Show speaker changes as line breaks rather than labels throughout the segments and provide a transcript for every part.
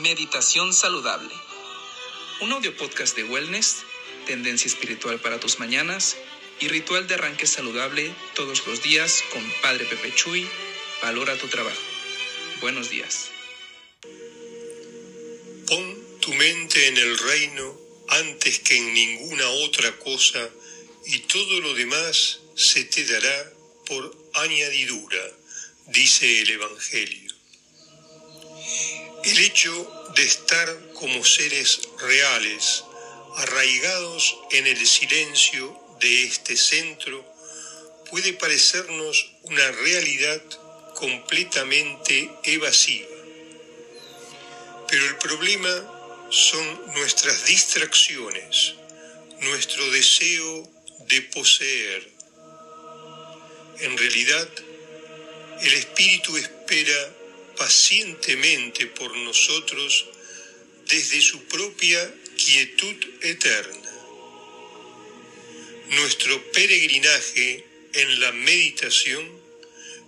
Meditación Saludable. Un audio podcast de wellness, tendencia espiritual para tus mañanas y ritual de arranque saludable todos los días con Padre Pepe Chuy. Valora tu trabajo. Buenos días.
Pon tu mente en el reino antes que en ninguna otra cosa y todo lo demás se te dará por añadidura, dice el Evangelio. El hecho de estar como seres reales, arraigados en el silencio de este centro, puede parecernos una realidad completamente evasiva. Pero el problema son nuestras distracciones, nuestro deseo de poseer. En realidad, el espíritu espera pacientemente por nosotros desde su propia quietud eterna. Nuestro peregrinaje en la meditación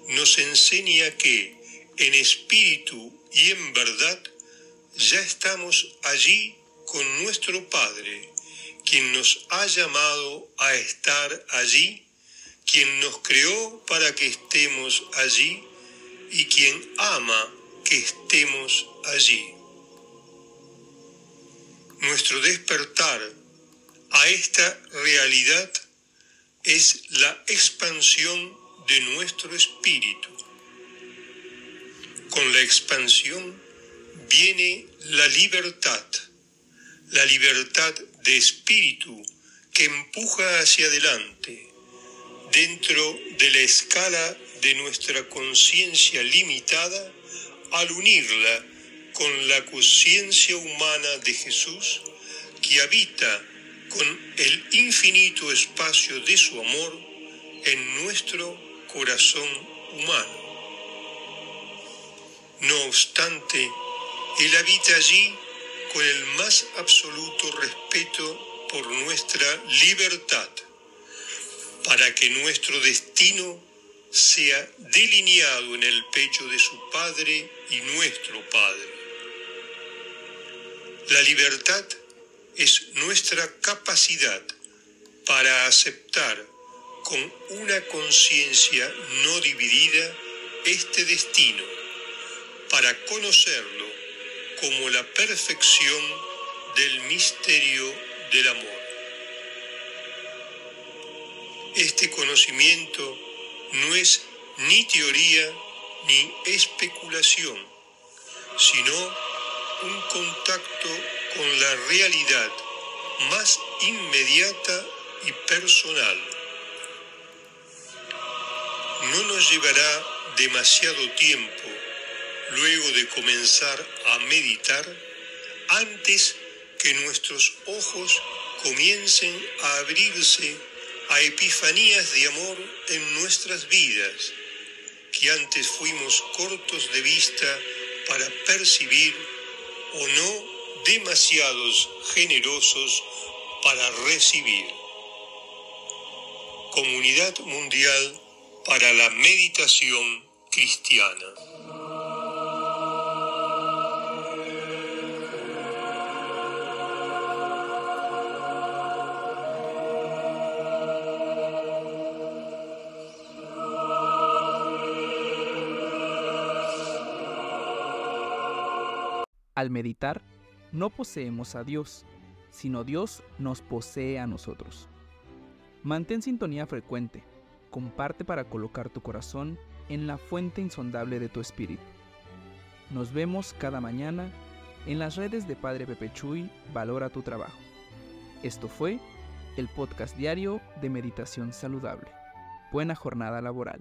nos enseña que en espíritu y en verdad ya estamos allí con nuestro Padre, quien nos ha llamado a estar allí, quien nos creó para que estemos allí y quien ama que estemos allí. Nuestro despertar a esta realidad es la expansión de nuestro espíritu. Con la expansión viene la libertad, la libertad de espíritu que empuja hacia adelante dentro de la escala de nuestra conciencia limitada al unirla con la conciencia humana de Jesús que habita con el infinito espacio de su amor en nuestro corazón humano. No obstante, Él habita allí con el más absoluto respeto por nuestra libertad, para que nuestro destino sea delineado en el pecho de su Padre y nuestro Padre. La libertad es nuestra capacidad para aceptar con una conciencia no dividida este destino, para conocerlo como la perfección del misterio del amor. Este conocimiento no ni teoría ni especulación, sino un contacto con la realidad más inmediata y personal. No nos llevará demasiado tiempo luego de comenzar a meditar antes que nuestros ojos comiencen a abrirse a epifanías de amor en nuestras vidas, que antes fuimos cortos de vista para percibir o no demasiados generosos para recibir. Comunidad Mundial para la Meditación Cristiana.
Al meditar, no poseemos a Dios, sino Dios nos posee a nosotros. Mantén sintonía frecuente, comparte para colocar tu corazón en la fuente insondable de tu espíritu. Nos vemos cada mañana en las redes de Padre Pepe Chuy, Valora tu Trabajo. Esto fue el podcast diario de Meditación Saludable. Buena jornada laboral.